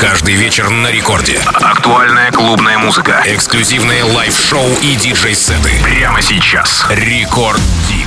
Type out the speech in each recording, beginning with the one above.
Каждый вечер на рекорде. Актуальная клубная музыка. Эксклюзивные лайв-шоу и диджей-сеты. Прямо сейчас. Рекорд Дип.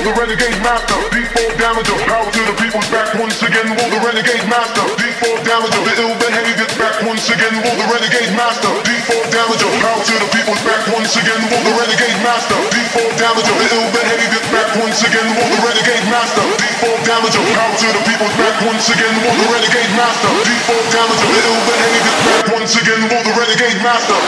war, the renegade master. D4 damager, power to the people's back once again. War, the renegade master. D4 damager, the ill behavior's back once again. War, the renegade master. D4 damager, power to the people's back once again. War, the renegade master. D4 damager, the ill behavior's back once again. War, the renegade master. D4 damager, power to the people's back once again. War, the renegade master. D4 damager, the ill behavior's back once again. War, the renegade master.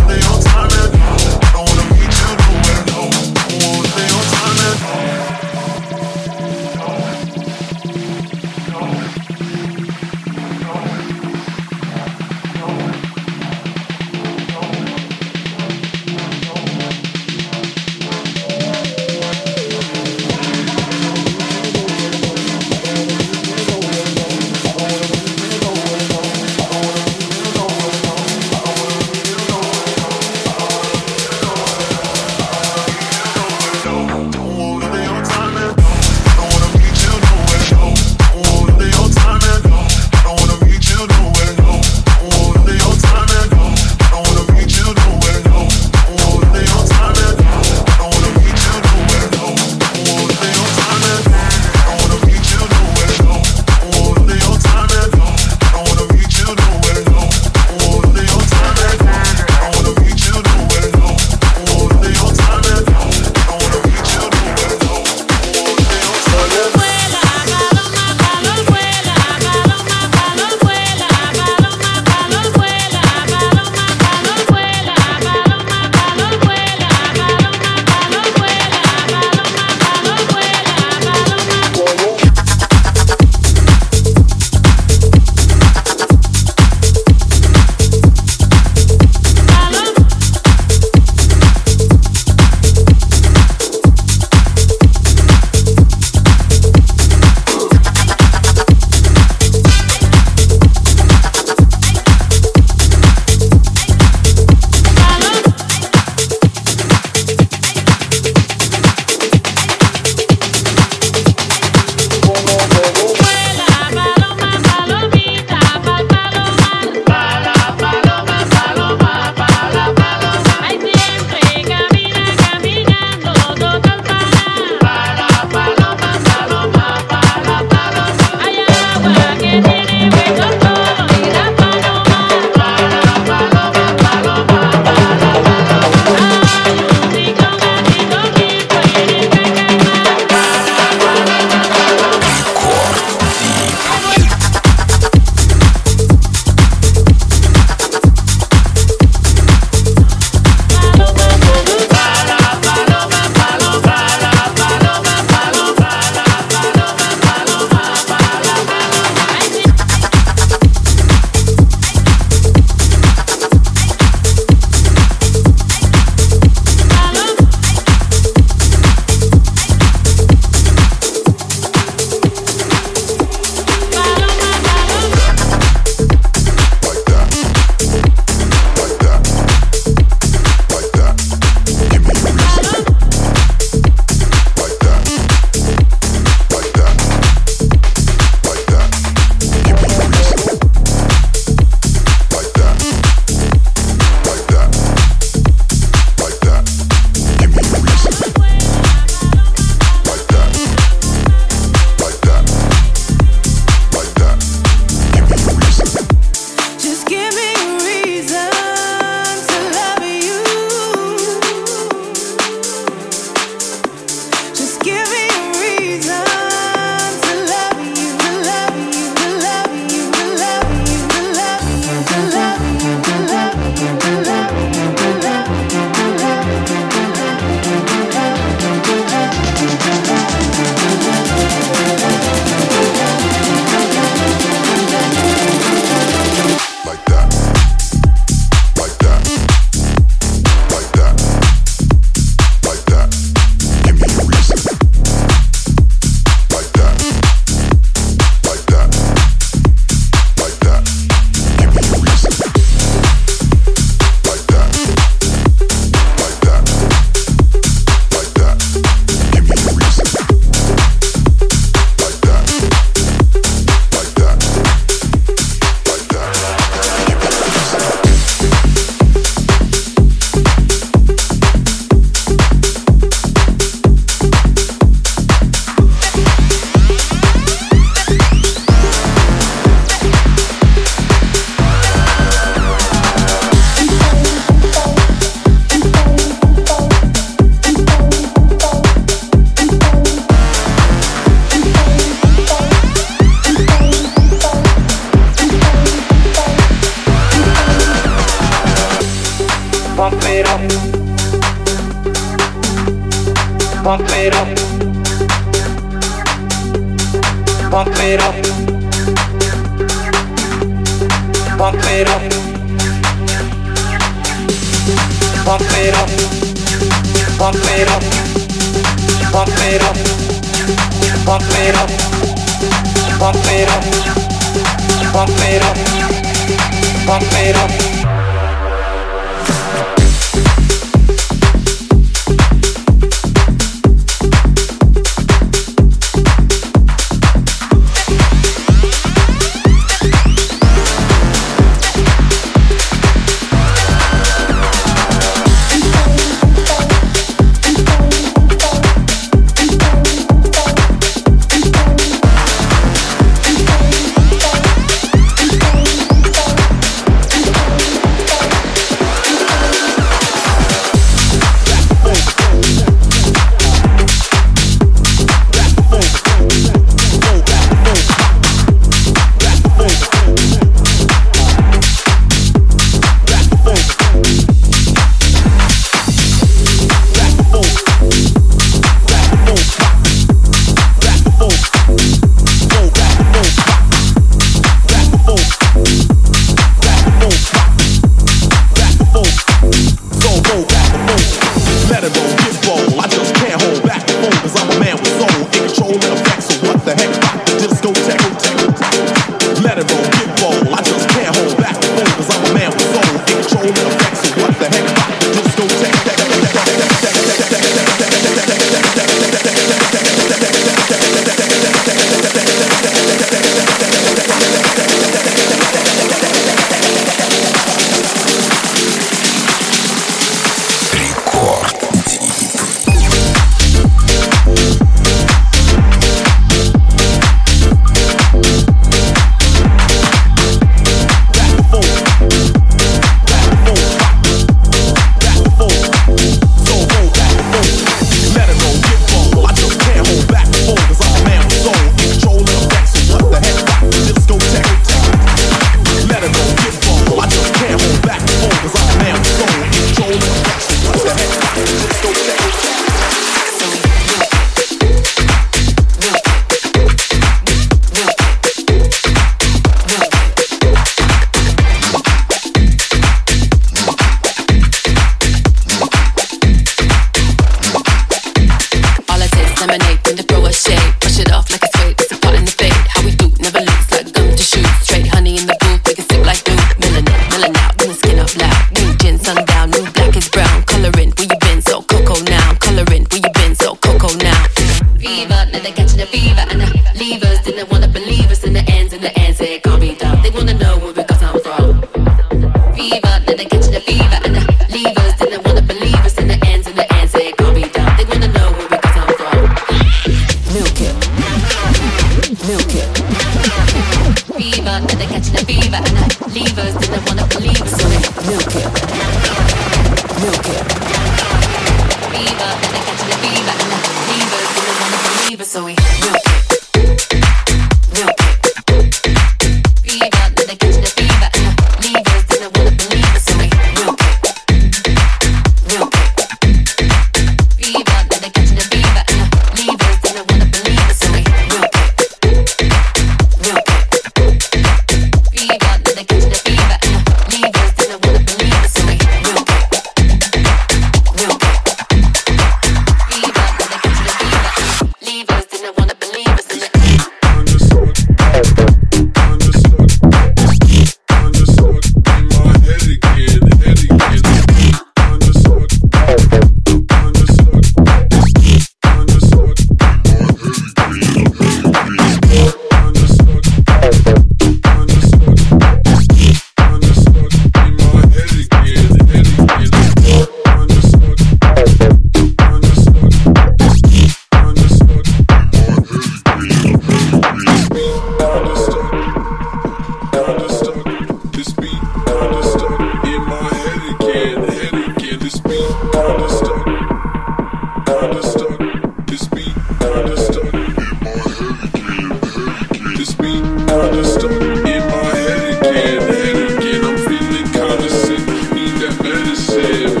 agradecer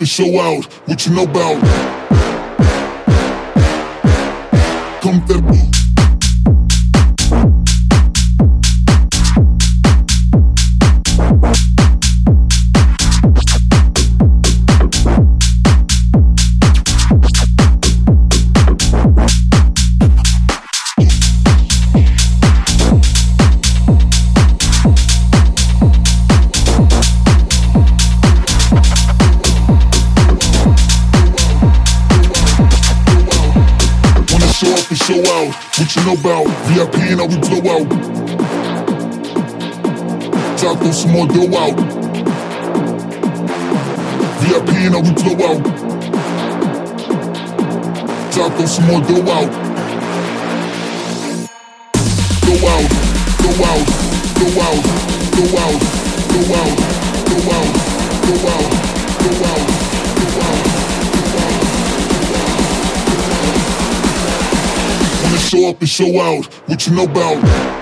show out what you know about. More dough out. Go out, go out, go out, go out, go out, go out, go out, go out, go out. show up and show out what you know about.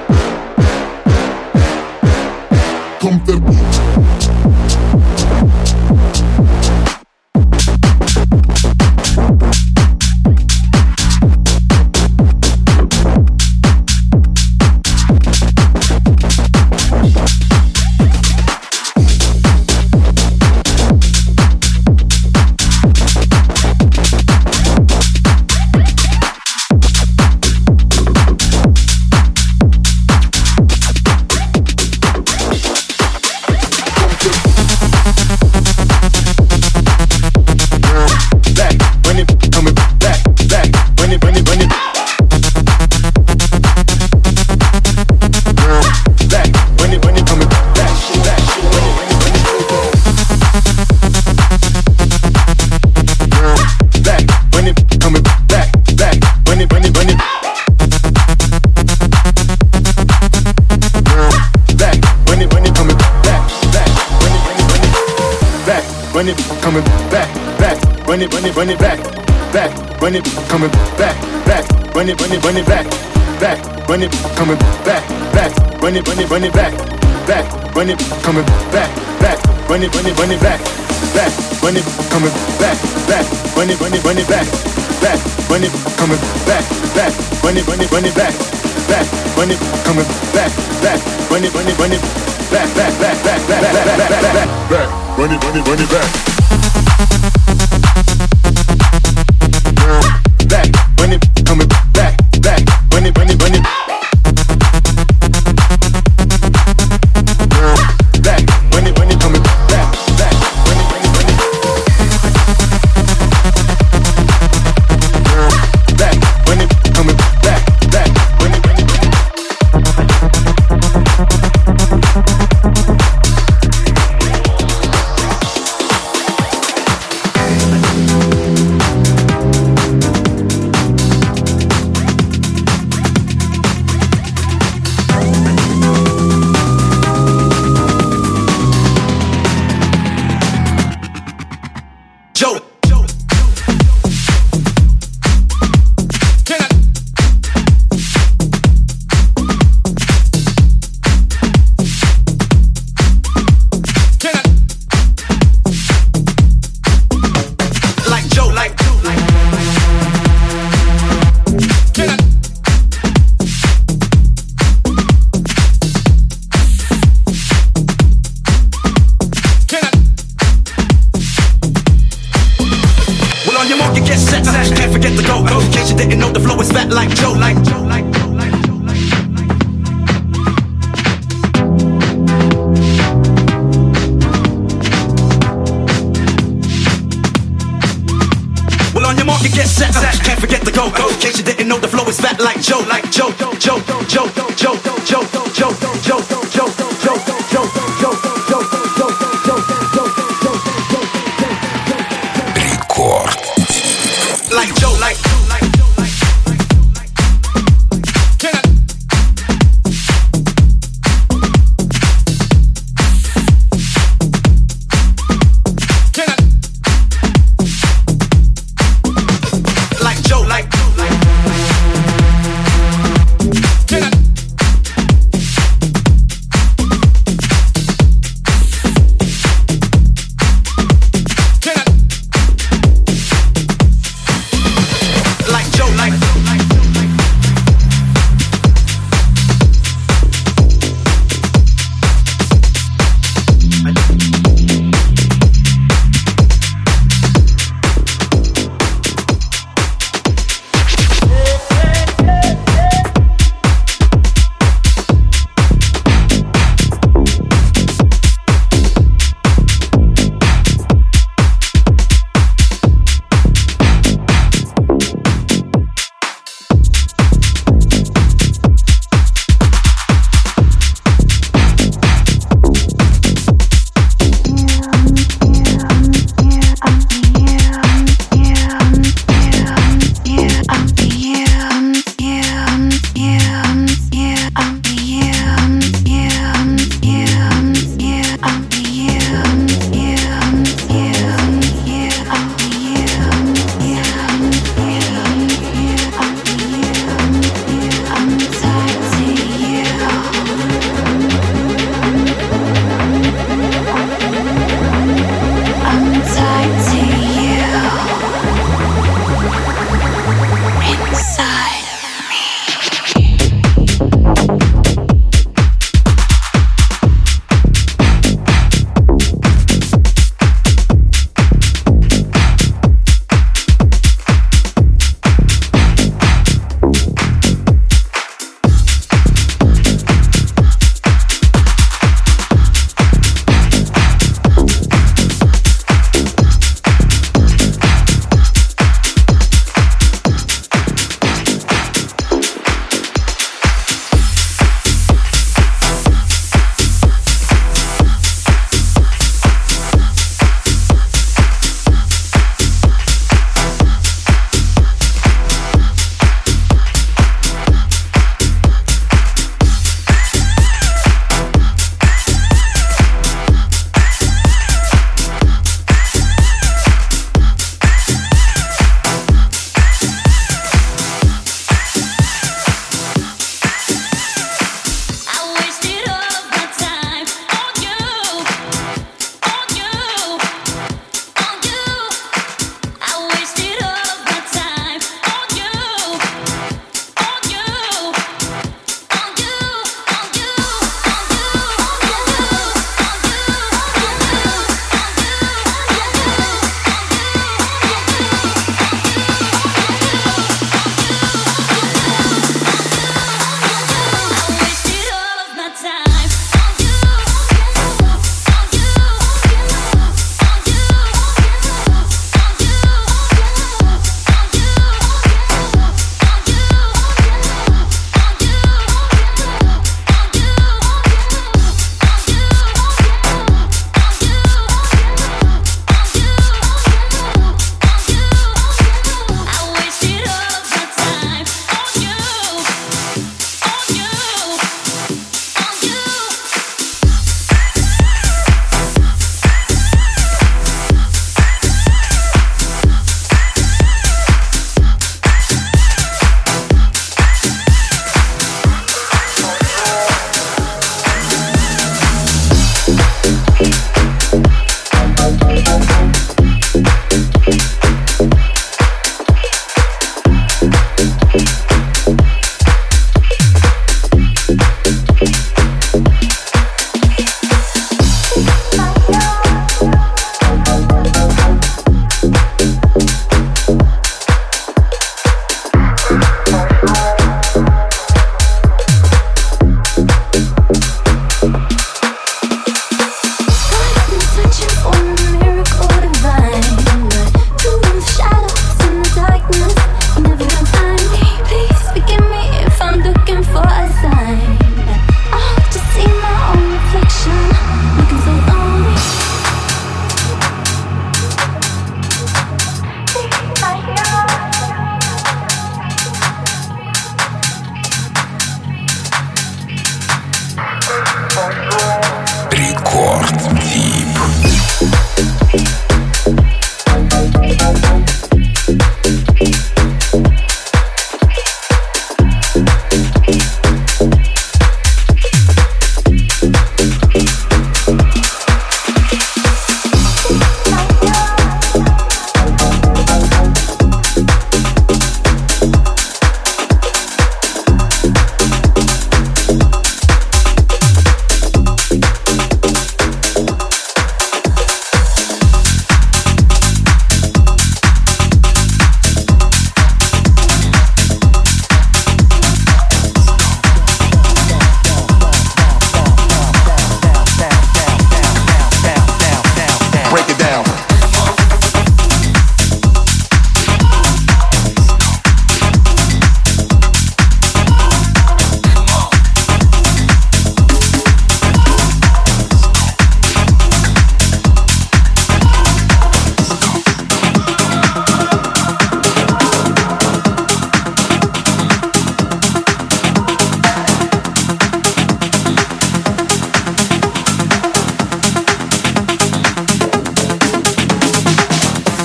Bring it back.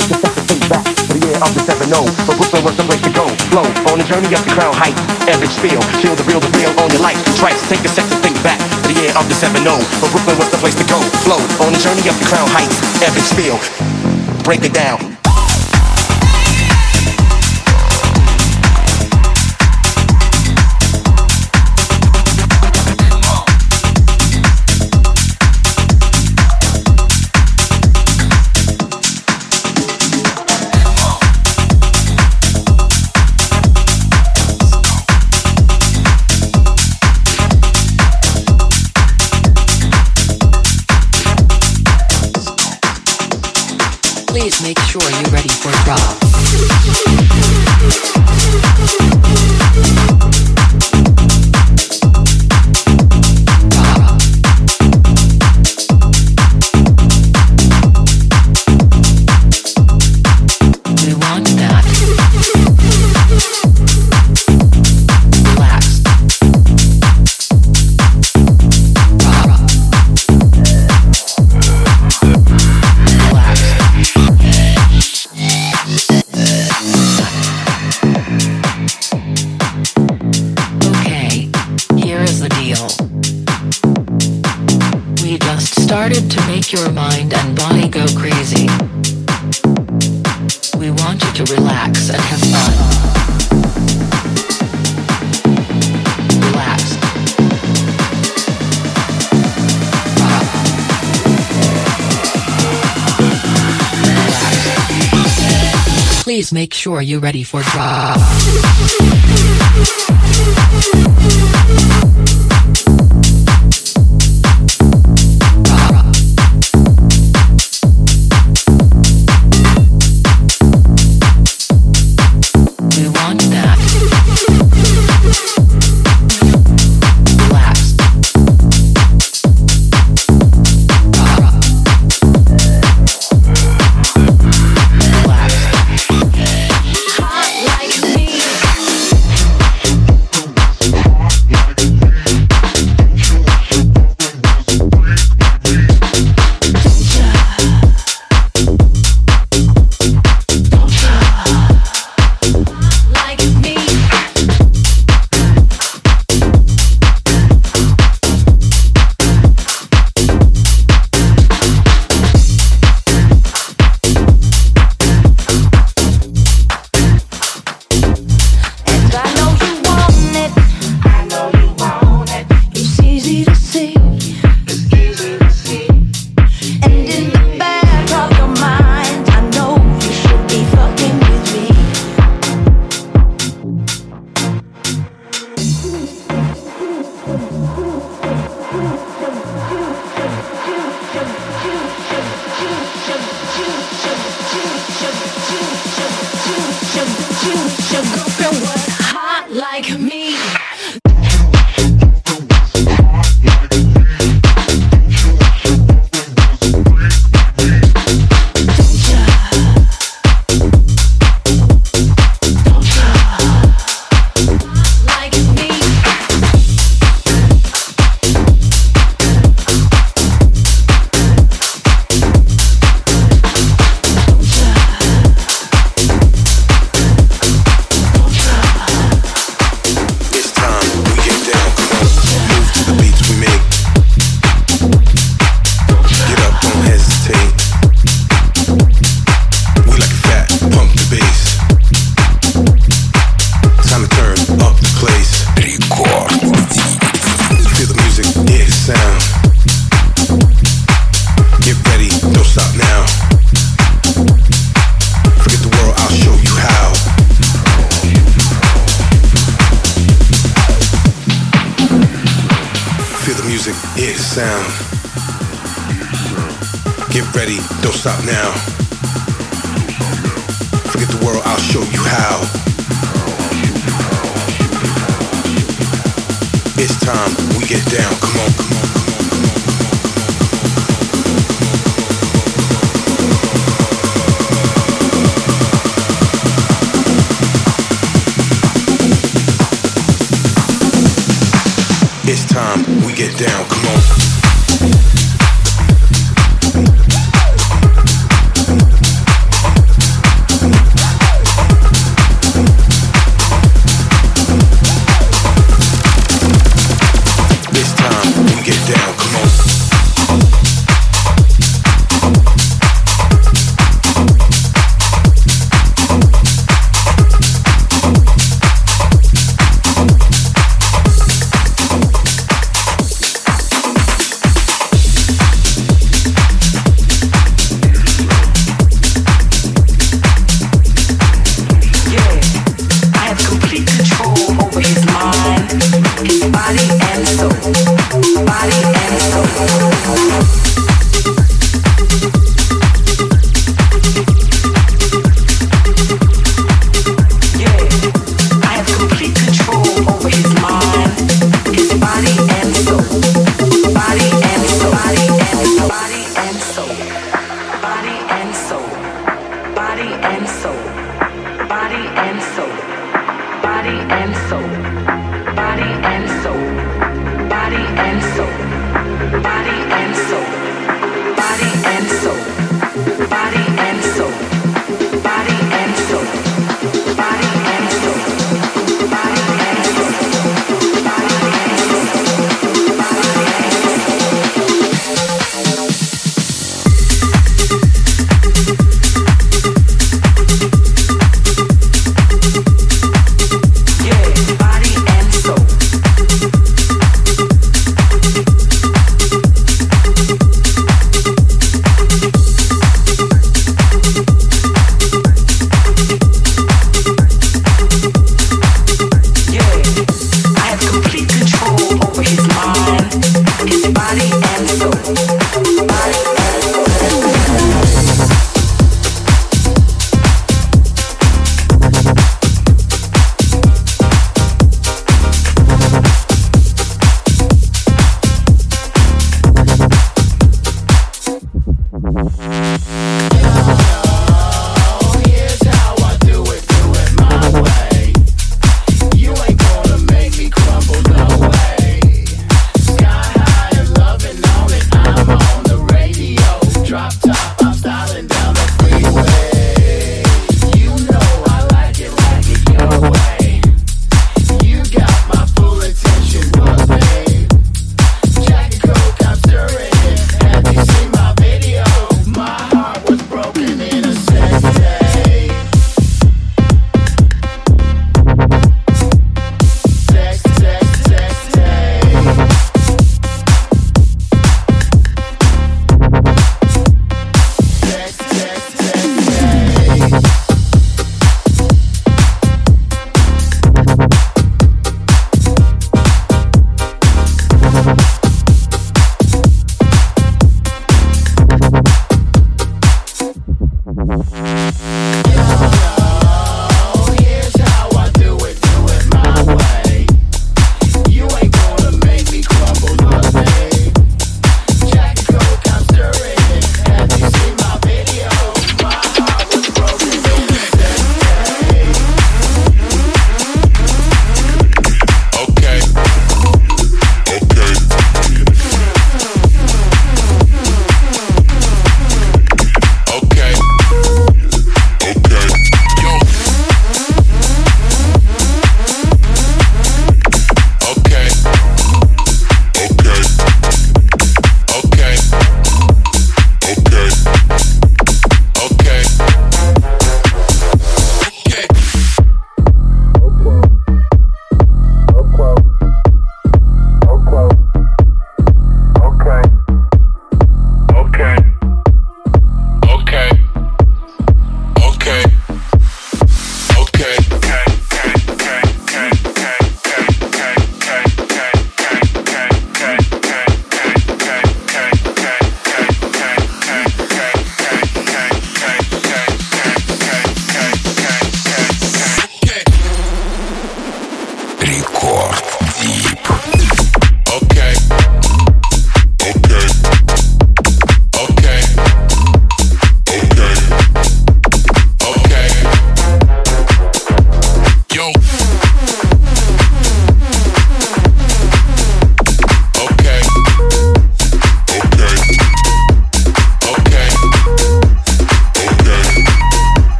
take the steps to think back the year of the 7 0. Brooklyn was the place to go. Flow on the journey up the crown Heights. Epic spill, feel the real, the real on your life. Tracks, take a step to think back to the year of the 7 0. Brooklyn was the place to go. Flow on the journey up the crown heights. Epic spill, break it down. Make sure you're ready for drop. Make sure you're ready for drop.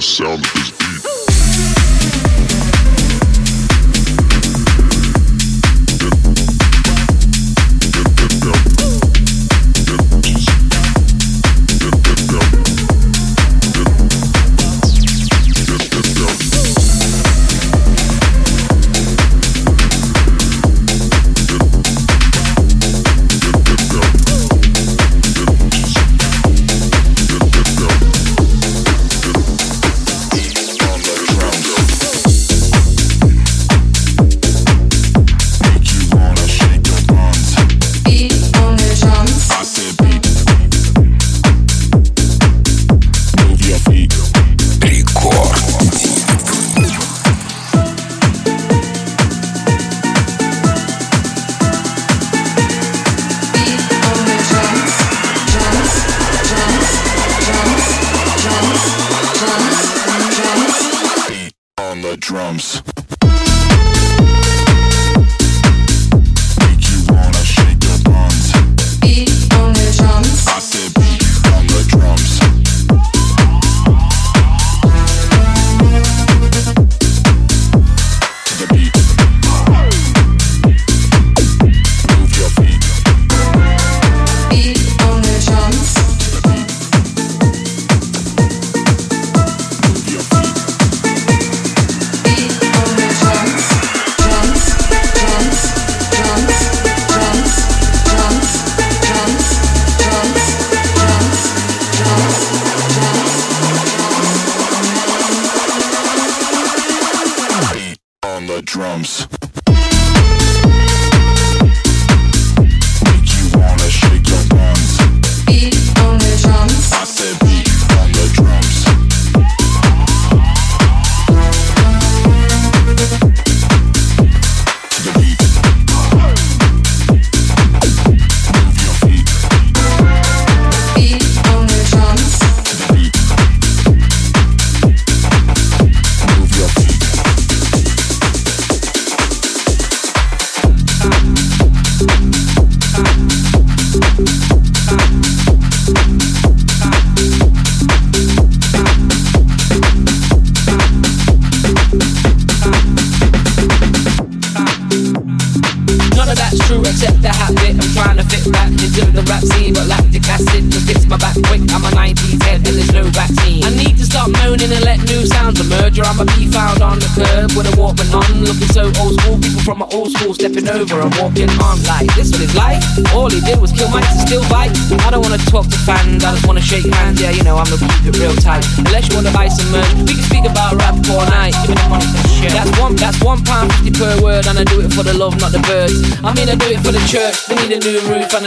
the sound of his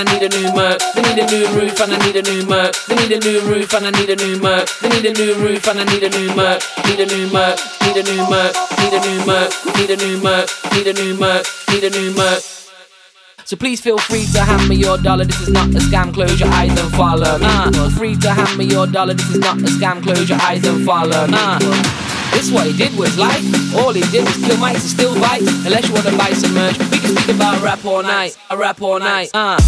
I need a new Merc. They need a new roof and I need a new Merc. They need a new roof and I need a new Merc. They need a new roof and I need a new Merc. Need a new Merc. Need a new Merc. Need a new Merc. Need a new Merc. Need a new Merc. Need a new Merc. So please feel free to hand me your dollar. This is not a scam. Close your eyes and follow. Uh, free to hand me your dollar. This is not a scam. Close your eyes and follow. Uh, this what he did was life. All he did was kill mice and still bites. Unless you wanna buy some merch, we can speak about rap all night. I rap all night. Uh.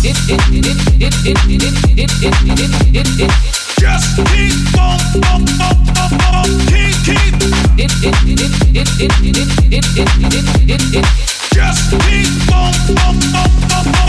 Just keep on, on, on, on, keep, keep. Just keep on, on, on, on, on.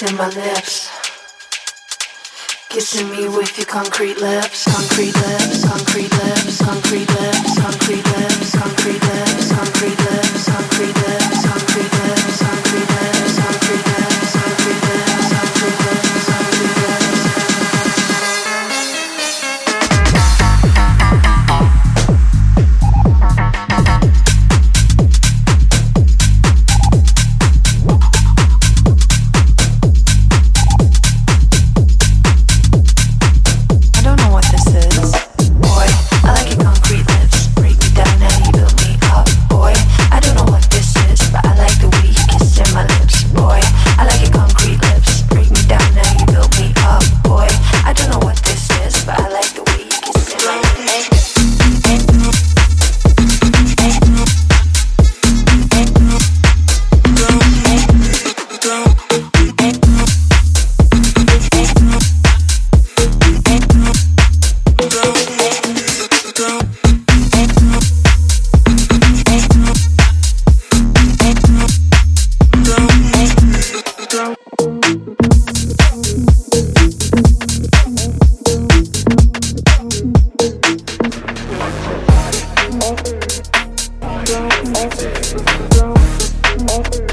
kissing my lips. Kissing me with your concrete lips, concrete lips, concrete lips, concrete lips, concrete lips, concrete lips. Thank you.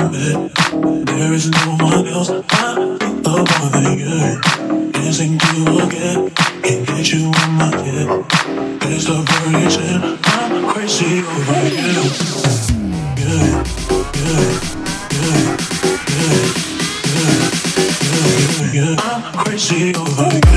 There is no one else I think more than you. Dancing you can get you in my head. There's the version I'm crazy over you. I'm crazy over you.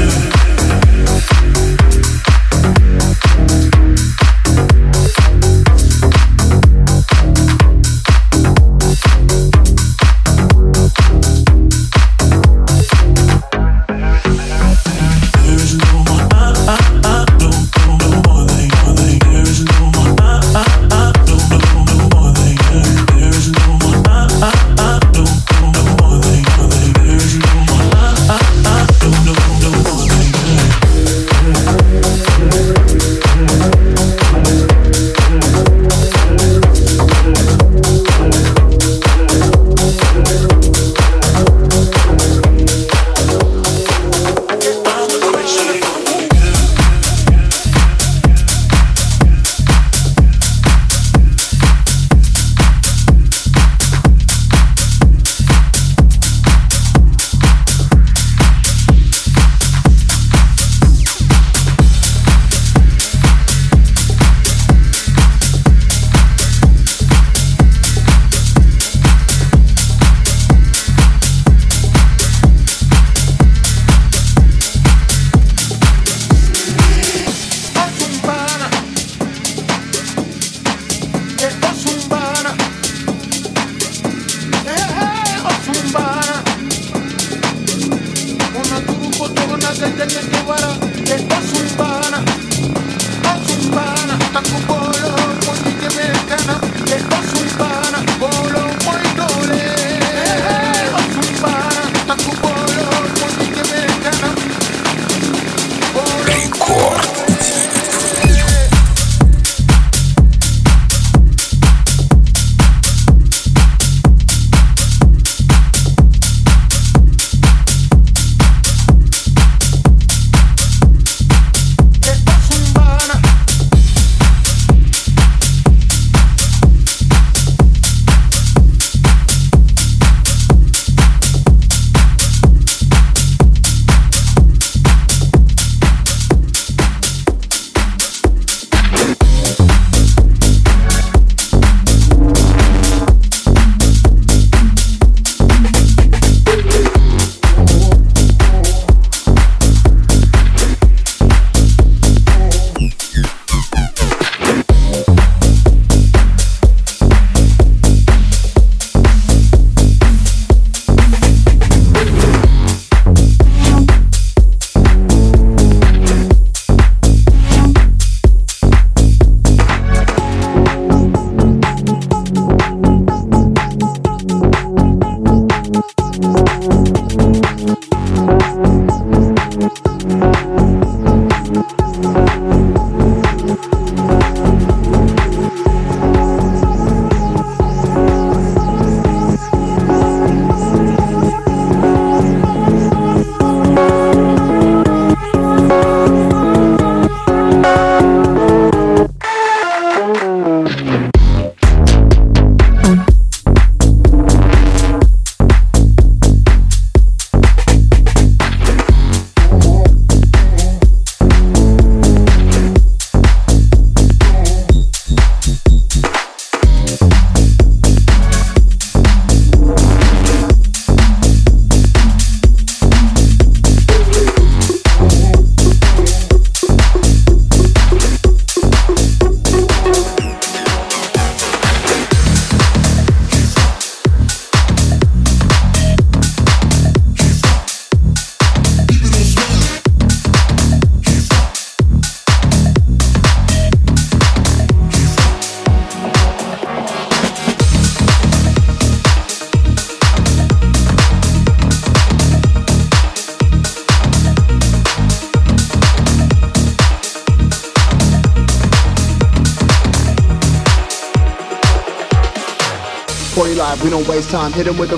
Live, we don't waste time. Hit him with a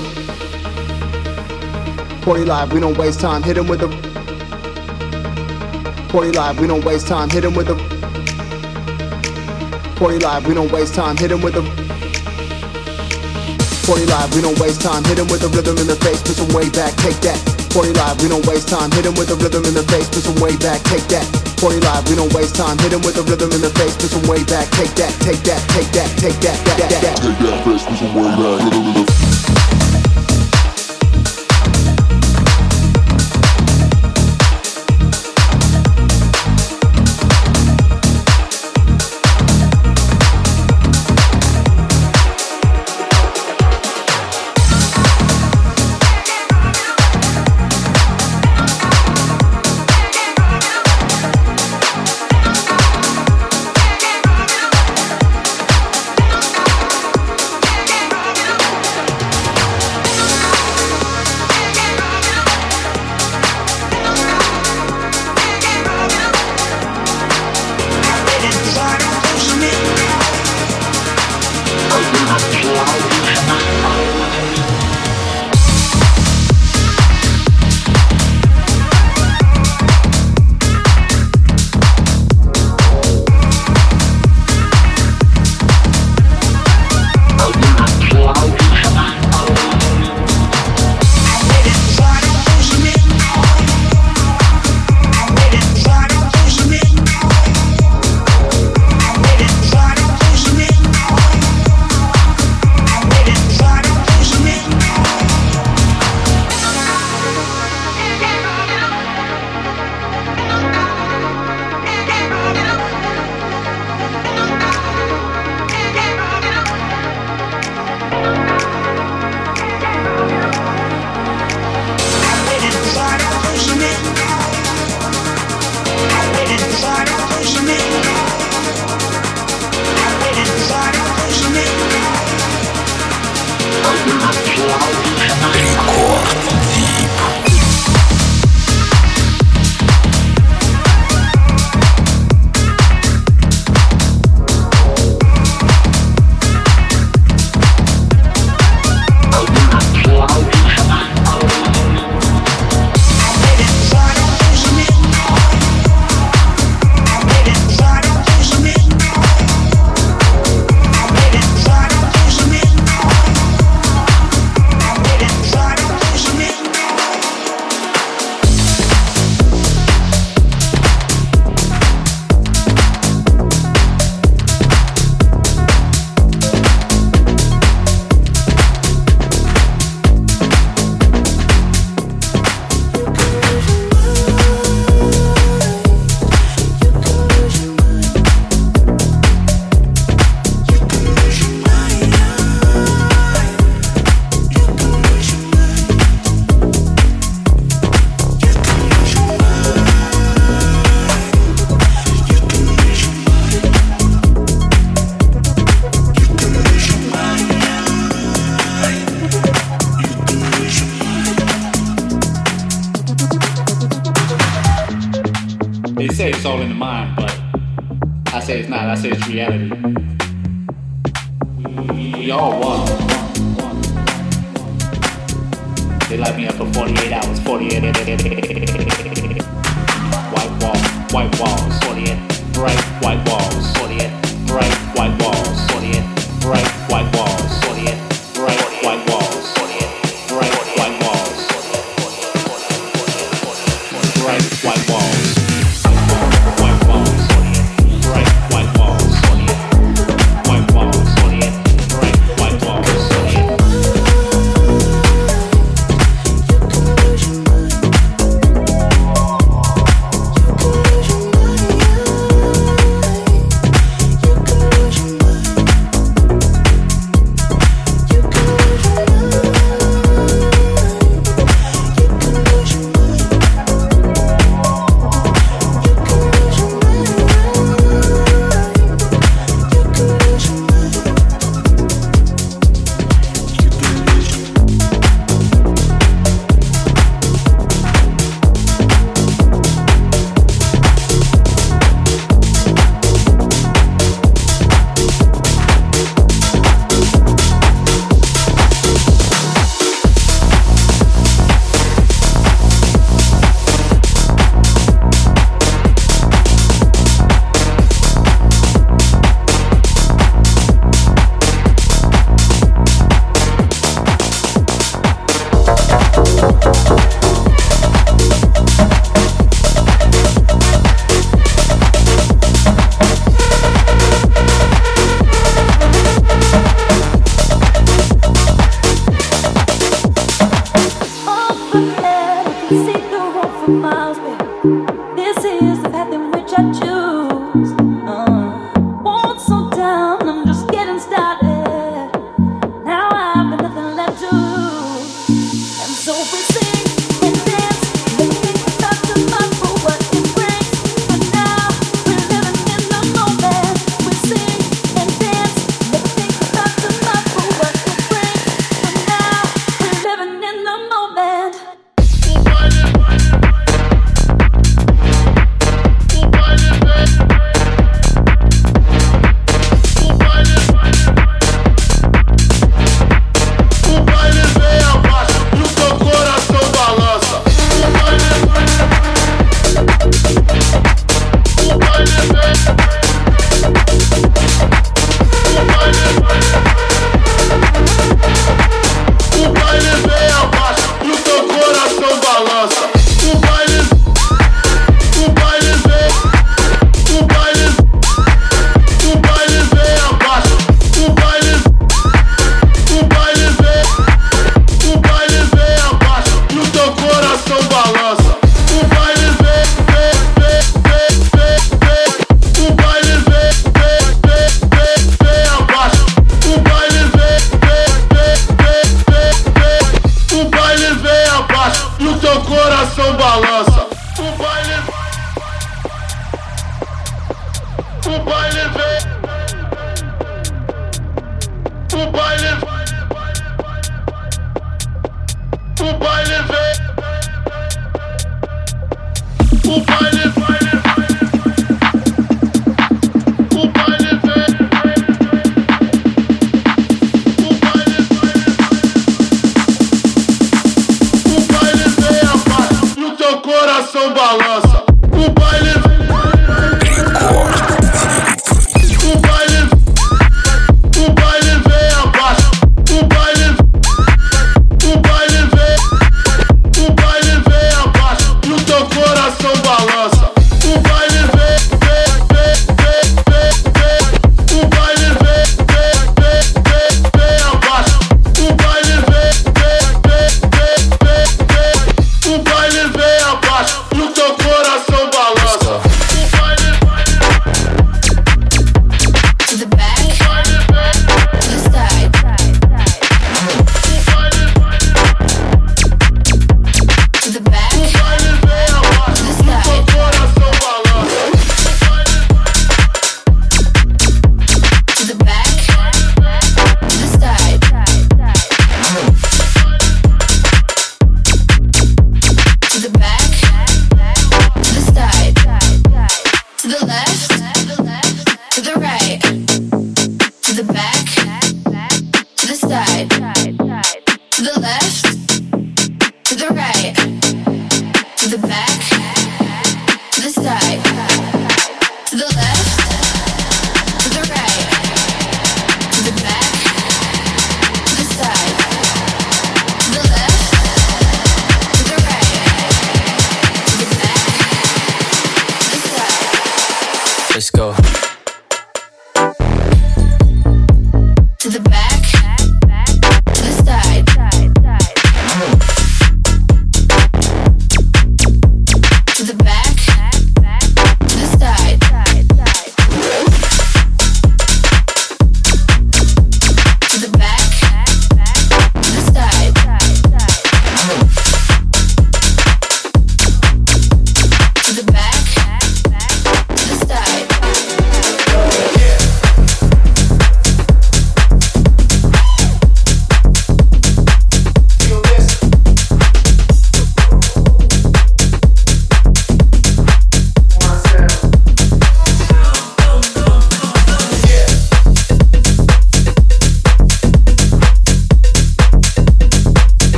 40 live, we don't waste time. Hit him with a 40 live, we don't waste time. Hit him with a 40 live, we don't waste time. Hit him with a 40 live, we don't waste time. Hit him with a rhythm in the face, put some way back, take that. 40 live, we don't waste time. Hit him with a rhythm in the face, put some way back, take that. 40 live, we don't waste time. Hit him with a rhythm in the face, put some way back, take that, take that, take that, take that, that, that, that. Take that face, put some way back, hit him in the